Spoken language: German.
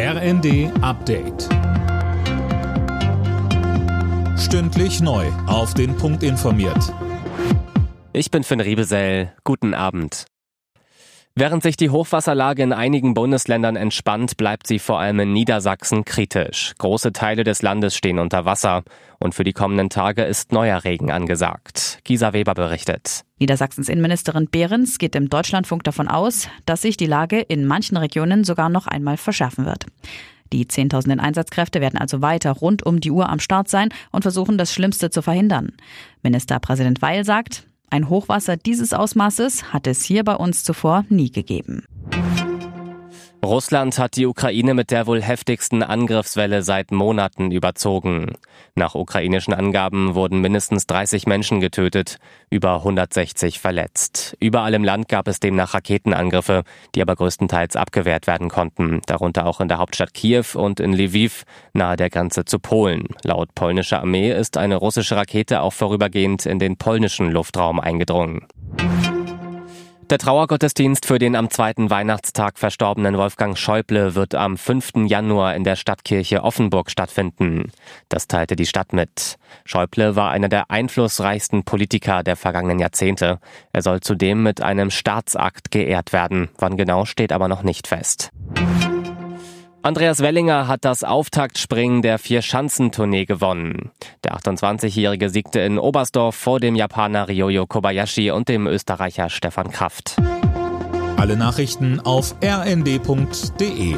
RND Update. Stündlich neu. Auf den Punkt informiert. Ich bin Finn Riebesell. Guten Abend. Während sich die Hochwasserlage in einigen Bundesländern entspannt, bleibt sie vor allem in Niedersachsen kritisch. Große Teile des Landes stehen unter Wasser und für die kommenden Tage ist neuer Regen angesagt. Gisa Weber berichtet. Niedersachsens Innenministerin Behrens geht im Deutschlandfunk davon aus, dass sich die Lage in manchen Regionen sogar noch einmal verschärfen wird. Die Zehntausenden Einsatzkräfte werden also weiter rund um die Uhr am Start sein und versuchen, das Schlimmste zu verhindern. Ministerpräsident Weil sagt, ein Hochwasser dieses Ausmaßes hat es hier bei uns zuvor nie gegeben. Russland hat die Ukraine mit der wohl heftigsten Angriffswelle seit Monaten überzogen. Nach ukrainischen Angaben wurden mindestens 30 Menschen getötet, über 160 verletzt. Überall im Land gab es demnach Raketenangriffe, die aber größtenteils abgewehrt werden konnten, darunter auch in der Hauptstadt Kiew und in Lviv, nahe der Grenze zu Polen. Laut polnischer Armee ist eine russische Rakete auch vorübergehend in den polnischen Luftraum eingedrungen. Der Trauergottesdienst für den am zweiten Weihnachtstag verstorbenen Wolfgang Schäuble wird am 5. Januar in der Stadtkirche Offenburg stattfinden. Das teilte die Stadt mit. Schäuble war einer der einflussreichsten Politiker der vergangenen Jahrzehnte. Er soll zudem mit einem Staatsakt geehrt werden. Wann genau steht aber noch nicht fest. Andreas Wellinger hat das Auftaktspringen der Vier-Schanzentournee gewonnen. Der 28-Jährige siegte in Oberstdorf vor dem Japaner Ryoyo Kobayashi und dem Österreicher Stefan Kraft. Alle Nachrichten auf rnd.de